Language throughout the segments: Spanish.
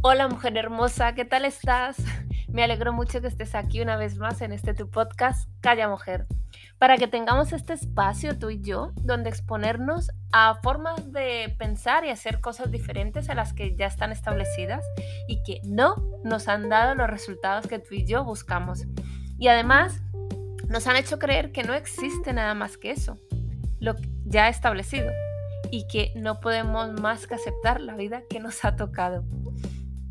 Hola mujer hermosa, ¿qué tal estás? Me alegro mucho que estés aquí una vez más en este tu podcast, Calla Mujer, para que tengamos este espacio tú y yo donde exponernos a formas de pensar y hacer cosas diferentes a las que ya están establecidas y que no nos han dado los resultados que tú y yo buscamos. Y además nos han hecho creer que no existe nada más que eso, lo ya establecido, y que no podemos más que aceptar la vida que nos ha tocado.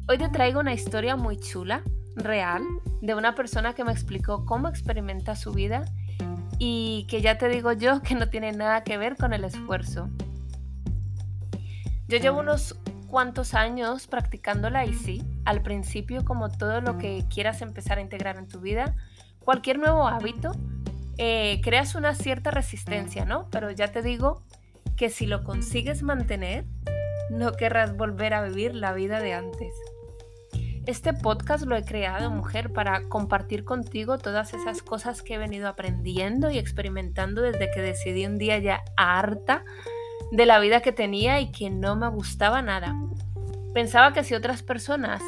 Hoy te traigo una historia muy chula, real, de una persona que me explicó cómo experimenta su vida y que ya te digo yo que no tiene nada que ver con el esfuerzo. Yo llevo unos cuantos años practicándola y sí, al principio como todo lo que quieras empezar a integrar en tu vida, cualquier nuevo hábito, eh, creas una cierta resistencia, ¿no? Pero ya te digo que si lo consigues mantener, no querrás volver a vivir la vida de antes. Este podcast lo he creado, mujer, para compartir contigo todas esas cosas que he venido aprendiendo y experimentando desde que decidí un día ya harta de la vida que tenía y que no me gustaba nada. Pensaba que si otras personas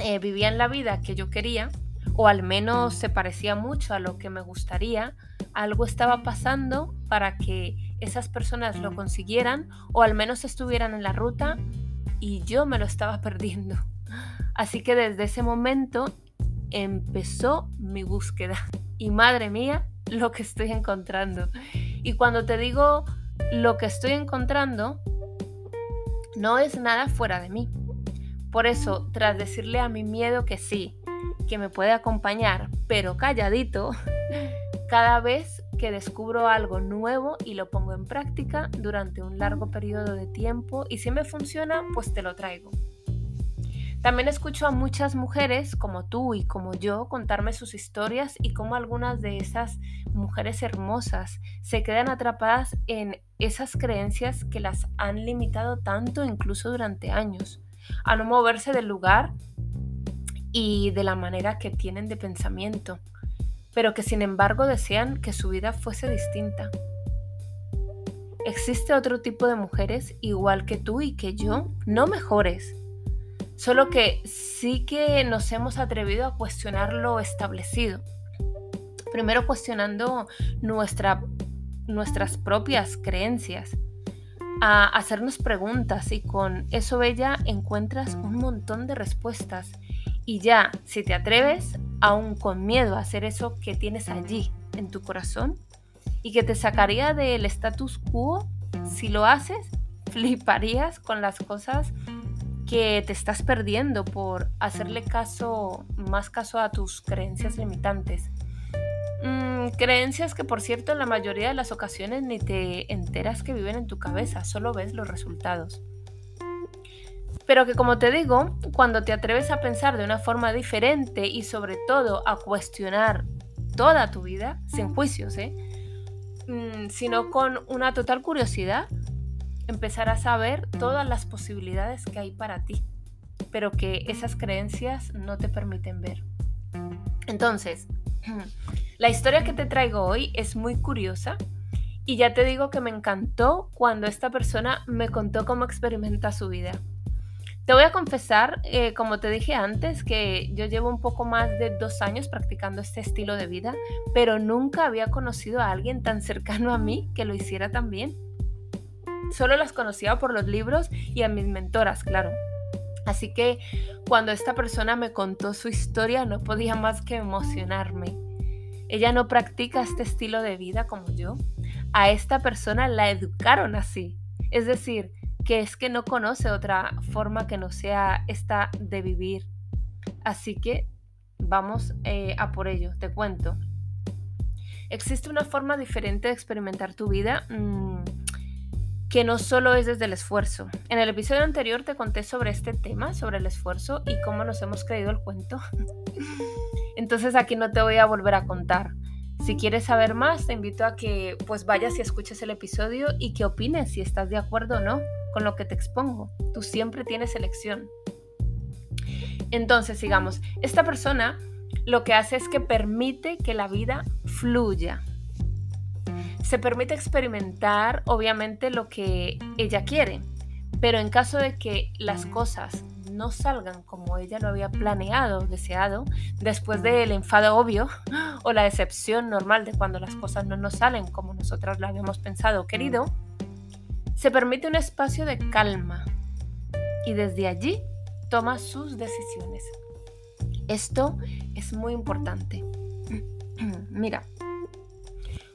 eh, vivían la vida que yo quería, o al menos se parecía mucho a lo que me gustaría, algo estaba pasando para que esas personas lo consiguieran o al menos estuvieran en la ruta y yo me lo estaba perdiendo. Así que desde ese momento empezó mi búsqueda. Y madre mía, lo que estoy encontrando. Y cuando te digo lo que estoy encontrando, no es nada fuera de mí. Por eso, tras decirle a mi miedo que sí, que me puede acompañar, pero calladito, cada vez que descubro algo nuevo y lo pongo en práctica durante un largo periodo de tiempo y si me funciona, pues te lo traigo. También escucho a muchas mujeres como tú y como yo contarme sus historias y cómo algunas de esas mujeres hermosas se quedan atrapadas en esas creencias que las han limitado tanto incluso durante años, a no moverse del lugar y de la manera que tienen de pensamiento, pero que sin embargo desean que su vida fuese distinta. Existe otro tipo de mujeres igual que tú y que yo, no mejores, Solo que sí que nos hemos atrevido a cuestionar lo establecido. Primero cuestionando nuestra, nuestras propias creencias, a hacernos preguntas y con eso bella encuentras un montón de respuestas. Y ya, si te atreves, aún con miedo a hacer eso que tienes allí en tu corazón y que te sacaría del status quo, si lo haces, fliparías con las cosas que te estás perdiendo por hacerle caso, más caso a tus creencias limitantes. Mm, creencias que por cierto en la mayoría de las ocasiones ni te enteras que viven en tu cabeza, solo ves los resultados. Pero que como te digo, cuando te atreves a pensar de una forma diferente y sobre todo a cuestionar toda tu vida, sin juicios, ¿eh? Mm, sino con una total curiosidad, empezarás a ver todas las posibilidades que hay para ti, pero que esas creencias no te permiten ver. Entonces, la historia que te traigo hoy es muy curiosa y ya te digo que me encantó cuando esta persona me contó cómo experimenta su vida. Te voy a confesar, eh, como te dije antes, que yo llevo un poco más de dos años practicando este estilo de vida, pero nunca había conocido a alguien tan cercano a mí que lo hiciera tan bien. Solo las conocía por los libros y a mis mentoras, claro. Así que cuando esta persona me contó su historia no podía más que emocionarme. Ella no practica este estilo de vida como yo. A esta persona la educaron así. Es decir, que es que no conoce otra forma que no sea esta de vivir. Así que vamos eh, a por ello, te cuento. Existe una forma diferente de experimentar tu vida. Mm, que no solo es desde el esfuerzo. En el episodio anterior te conté sobre este tema, sobre el esfuerzo y cómo nos hemos creído el cuento. Entonces aquí no te voy a volver a contar. Si quieres saber más, te invito a que pues vayas y escuches el episodio y que opines si estás de acuerdo o no con lo que te expongo. Tú siempre tienes elección. Entonces, sigamos. Esta persona lo que hace es que permite que la vida fluya se permite experimentar obviamente lo que ella quiere, pero en caso de que las cosas no salgan como ella lo había planeado, deseado, después del enfado obvio o la decepción normal de cuando las cosas no nos salen como nosotras lo habíamos pensado o querido, se permite un espacio de calma y desde allí toma sus decisiones. Esto es muy importante. Mira,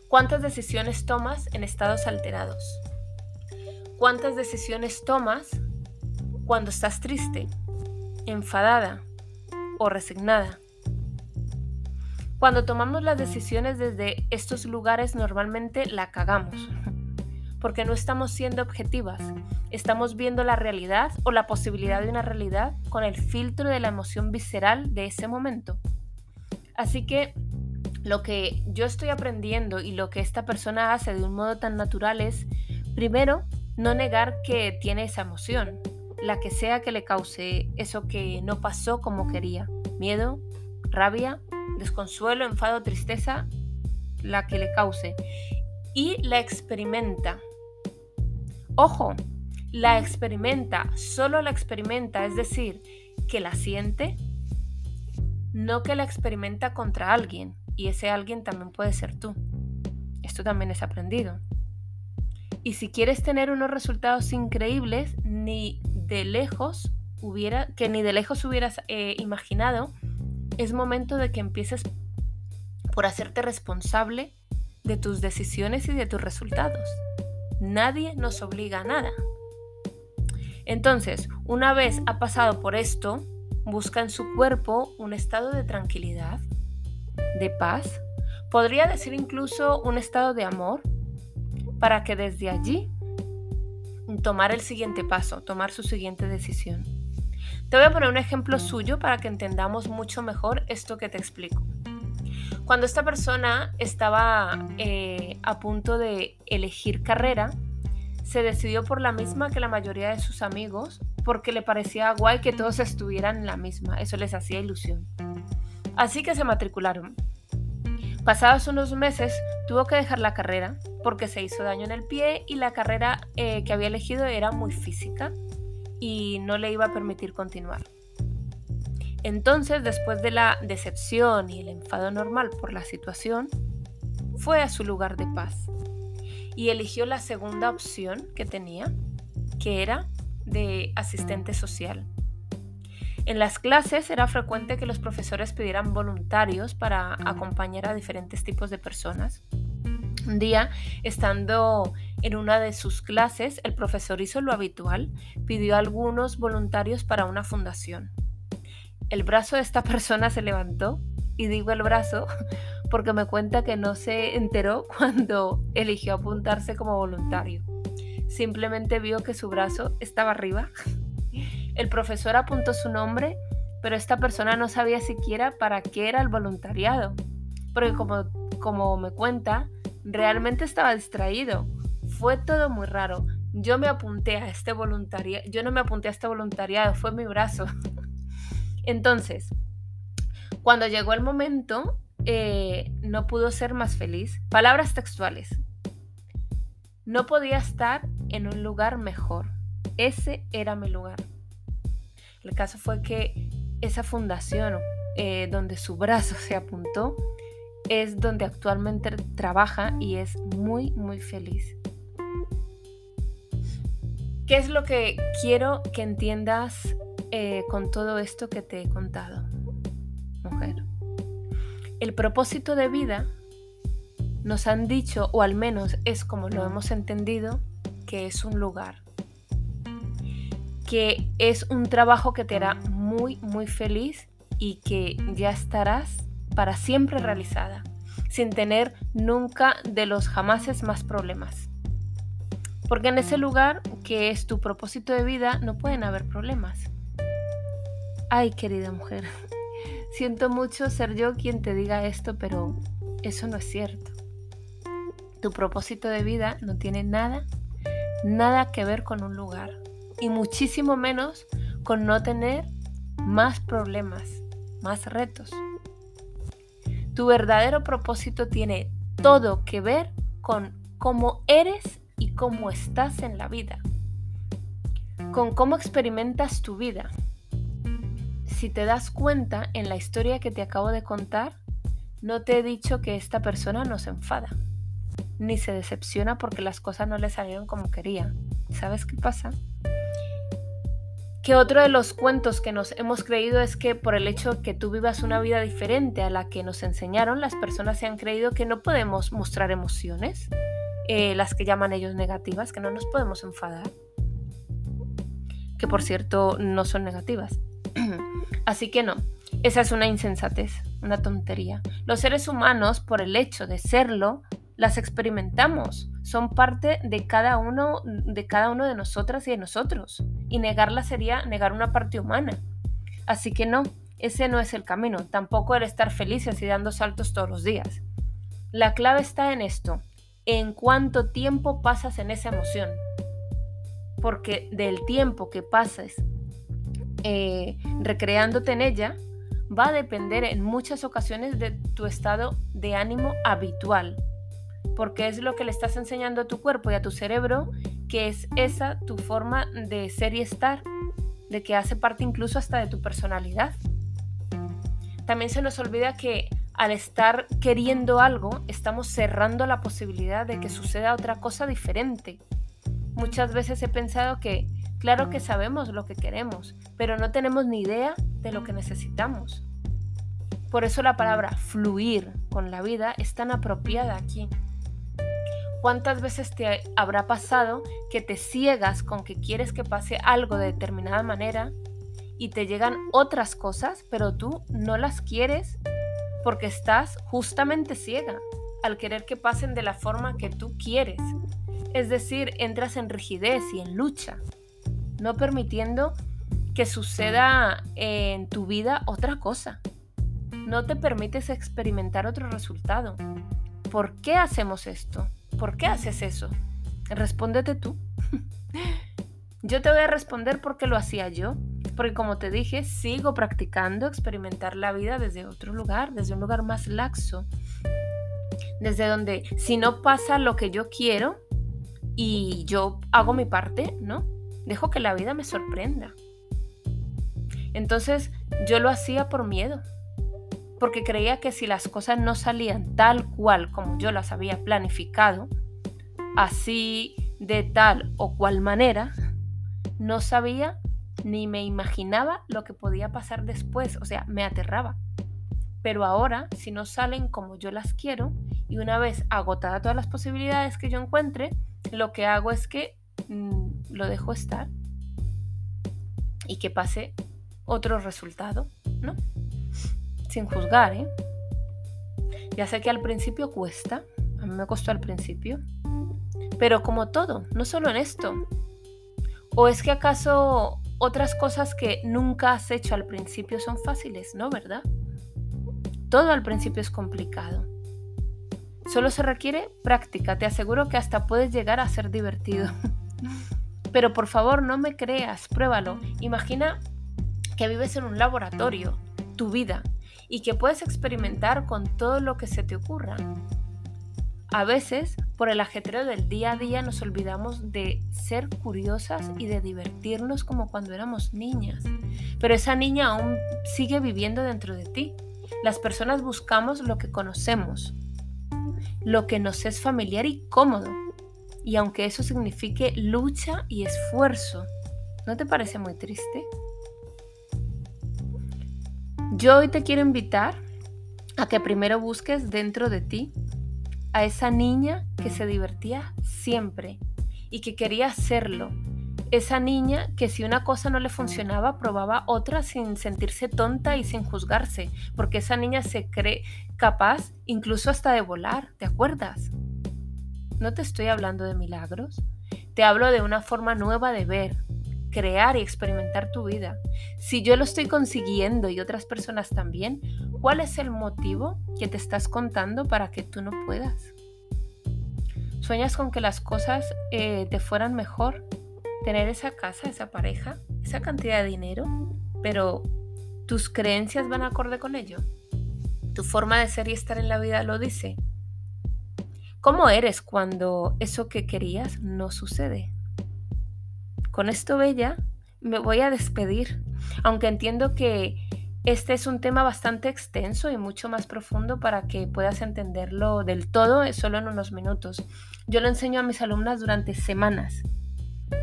¿cuántas decisiones tomas en estados alterados? ¿Cuántas decisiones tomas cuando estás triste, enfadada o resignada? Cuando tomamos las decisiones desde estos lugares normalmente la cagamos, porque no estamos siendo objetivas, estamos viendo la realidad o la posibilidad de una realidad con el filtro de la emoción visceral de ese momento. Así que lo que yo estoy aprendiendo y lo que esta persona hace de un modo tan natural es, primero, no negar que tiene esa emoción, la que sea que le cause eso que no pasó como quería. Miedo, rabia, desconsuelo, enfado, tristeza, la que le cause. Y la experimenta. Ojo, la experimenta, solo la experimenta, es decir, que la siente, no que la experimenta contra alguien. Y ese alguien también puede ser tú. Esto también es aprendido. Y si quieres tener unos resultados increíbles, ni de lejos hubiera, que ni de lejos hubieras eh, imaginado, es momento de que empieces por hacerte responsable de tus decisiones y de tus resultados. Nadie nos obliga a nada. Entonces, una vez ha pasado por esto, busca en su cuerpo un estado de tranquilidad, de paz, podría decir incluso un estado de amor, para que desde allí tomar el siguiente paso, tomar su siguiente decisión. Te voy a poner un ejemplo suyo para que entendamos mucho mejor esto que te explico. Cuando esta persona estaba eh, a punto de elegir carrera, se decidió por la misma que la mayoría de sus amigos porque le parecía guay que todos estuvieran en la misma, eso les hacía ilusión. Así que se matricularon. Pasados unos meses tuvo que dejar la carrera porque se hizo daño en el pie y la carrera eh, que había elegido era muy física y no le iba a permitir continuar. Entonces, después de la decepción y el enfado normal por la situación, fue a su lugar de paz y eligió la segunda opción que tenía, que era de asistente social. En las clases era frecuente que los profesores pidieran voluntarios para acompañar a diferentes tipos de personas. Un día, estando en una de sus clases, el profesor hizo lo habitual, pidió a algunos voluntarios para una fundación. El brazo de esta persona se levantó, y digo el brazo porque me cuenta que no se enteró cuando eligió apuntarse como voluntario. Simplemente vio que su brazo estaba arriba el profesor apuntó su nombre, pero esta persona no sabía siquiera para qué era el voluntariado, porque como, como me cuenta, realmente estaba distraído. Fue todo muy raro. Yo me apunté a este voluntariado, yo no me apunté a este voluntariado, fue mi brazo. Entonces, cuando llegó el momento, eh, no pudo ser más feliz. Palabras textuales. No podía estar en un lugar mejor. Ese era mi lugar. El caso fue que esa fundación eh, donde su brazo se apuntó es donde actualmente trabaja y es muy, muy feliz. ¿Qué es lo que quiero que entiendas eh, con todo esto que te he contado, mujer? El propósito de vida nos han dicho, o al menos es como lo hemos entendido, que es un lugar, que es un trabajo que te hará muy, muy feliz y que ya estarás para siempre realizada, sin tener nunca de los jamases más problemas. Porque en ese lugar, que es tu propósito de vida, no pueden haber problemas. Ay, querida mujer, siento mucho ser yo quien te diga esto, pero eso no es cierto. Tu propósito de vida no tiene nada, nada que ver con un lugar y muchísimo menos con no tener más problemas, más retos. Tu verdadero propósito tiene todo que ver con cómo eres y cómo estás en la vida, con cómo experimentas tu vida, si te das cuenta en la historia que te acabo de contar, no te he dicho que esta persona no se enfada, ni se decepciona porque las cosas no le salieron como quería. ¿Sabes qué pasa? Que otro de los cuentos que nos hemos creído es que por el hecho que tú vivas una vida diferente a la que nos enseñaron, las personas se han creído que no podemos mostrar emociones, eh, las que llaman ellos negativas, que no nos podemos enfadar, que por cierto no son negativas. Así que no, esa es una insensatez, una tontería. Los seres humanos, por el hecho de serlo, las experimentamos, son parte de cada uno de cada uno de nosotras y de nosotros, y negarla sería negar una parte humana. Así que no, ese no es el camino, tampoco el estar felices y dando saltos todos los días. La clave está en esto, en cuánto tiempo pasas en esa emoción. Porque del tiempo que pases eh, recreándote en ella, va a depender en muchas ocasiones de tu estado de ánimo habitual, porque es lo que le estás enseñando a tu cuerpo y a tu cerebro, que es esa tu forma de ser y estar, de que hace parte incluso hasta de tu personalidad. También se nos olvida que al estar queriendo algo, estamos cerrando la posibilidad de que suceda otra cosa diferente. Muchas veces he pensado que Claro que sabemos lo que queremos, pero no tenemos ni idea de lo que necesitamos. Por eso la palabra fluir con la vida es tan apropiada aquí. ¿Cuántas veces te habrá pasado que te ciegas con que quieres que pase algo de determinada manera y te llegan otras cosas, pero tú no las quieres porque estás justamente ciega al querer que pasen de la forma que tú quieres? Es decir, entras en rigidez y en lucha no permitiendo que suceda en tu vida otra cosa. No te permites experimentar otro resultado. ¿Por qué hacemos esto? ¿Por qué haces eso? Respóndete tú. yo te voy a responder porque lo hacía yo. Porque como te dije, sigo practicando experimentar la vida desde otro lugar, desde un lugar más laxo. Desde donde si no pasa lo que yo quiero y yo hago mi parte, ¿no? Dejo que la vida me sorprenda. Entonces yo lo hacía por miedo, porque creía que si las cosas no salían tal cual como yo las había planificado, así de tal o cual manera, no sabía ni me imaginaba lo que podía pasar después, o sea, me aterraba. Pero ahora, si no salen como yo las quiero, y una vez agotada todas las posibilidades que yo encuentre, lo que hago es que Mm, lo dejo estar y que pase otro resultado, ¿no? Sin juzgar, ¿eh? Ya sé que al principio cuesta, a mí me costó al principio, pero como todo, no solo en esto. ¿O es que acaso otras cosas que nunca has hecho al principio son fáciles, no, verdad? Todo al principio es complicado. Solo se requiere práctica, te aseguro que hasta puedes llegar a ser divertido. Pero por favor, no me creas, pruébalo. Imagina que vives en un laboratorio, tu vida, y que puedes experimentar con todo lo que se te ocurra. A veces, por el ajetreo del día a día, nos olvidamos de ser curiosas y de divertirnos como cuando éramos niñas. Pero esa niña aún sigue viviendo dentro de ti. Las personas buscamos lo que conocemos, lo que nos es familiar y cómodo y aunque eso signifique lucha y esfuerzo, ¿no te parece muy triste? Yo hoy te quiero invitar a que primero busques dentro de ti a esa niña que se divertía siempre y que quería hacerlo. Esa niña que si una cosa no le funcionaba probaba otra sin sentirse tonta y sin juzgarse, porque esa niña se cree capaz incluso hasta de volar, ¿te acuerdas? No te estoy hablando de milagros, te hablo de una forma nueva de ver, crear y experimentar tu vida. Si yo lo estoy consiguiendo y otras personas también, ¿cuál es el motivo que te estás contando para que tú no puedas? ¿Sueñas con que las cosas eh, te fueran mejor? Tener esa casa, esa pareja, esa cantidad de dinero, pero tus creencias van acorde con ello. Tu forma de ser y estar en la vida lo dice. ¿Cómo eres cuando eso que querías no sucede? Con esto, Bella, me voy a despedir, aunque entiendo que Este es un tema bastante extenso y mucho más profundo para que puedas entenderlo del todo solo en unos minutos. Yo lo enseño a mis alumnas durante semanas,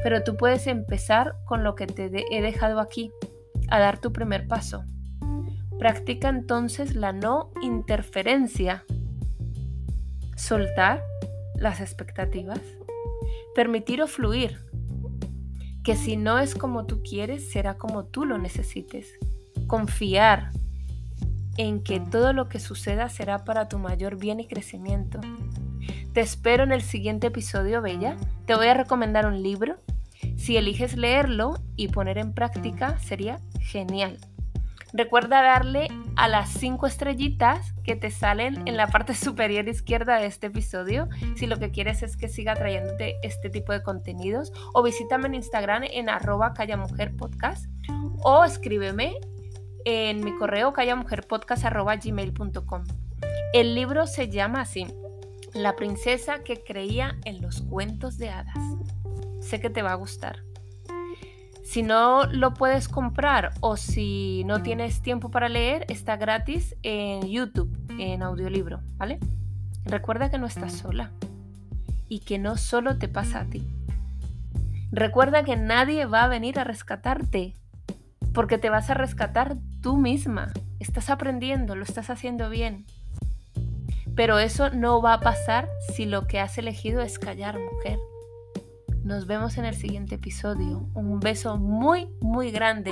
pero tú puedes empezar con lo que te he dejado aquí, a dar tu primer paso. Practica entonces la no interferencia. Soltar las expectativas. Permitir o fluir. Que si no es como tú quieres, será como tú lo necesites confiar en que todo lo que suceda será para tu mayor bien y crecimiento. Te espero en el siguiente episodio, Bella. Te voy a recomendar un libro. Si eliges leerlo y poner en práctica, sería genial. Recuerda darle a las cinco estrellitas que te salen en la parte superior izquierda de este episodio si lo que quieres es que siga trayéndote este tipo de contenidos o visítame en Instagram en arroba callamujerpodcast o escríbeme en mi correo callamujerpodcast.gmail.com. El libro se llama así, La princesa que creía en los cuentos de hadas. Sé que te va a gustar. Si no lo puedes comprar o si no tienes tiempo para leer, está gratis en YouTube, en audiolibro, ¿vale? Recuerda que no estás sola y que no solo te pasa a ti. Recuerda que nadie va a venir a rescatarte porque te vas a rescatar tú misma. Estás aprendiendo, lo estás haciendo bien. Pero eso no va a pasar si lo que has elegido es callar, mujer. Nos vemos en el siguiente episodio. Un beso muy, muy grande.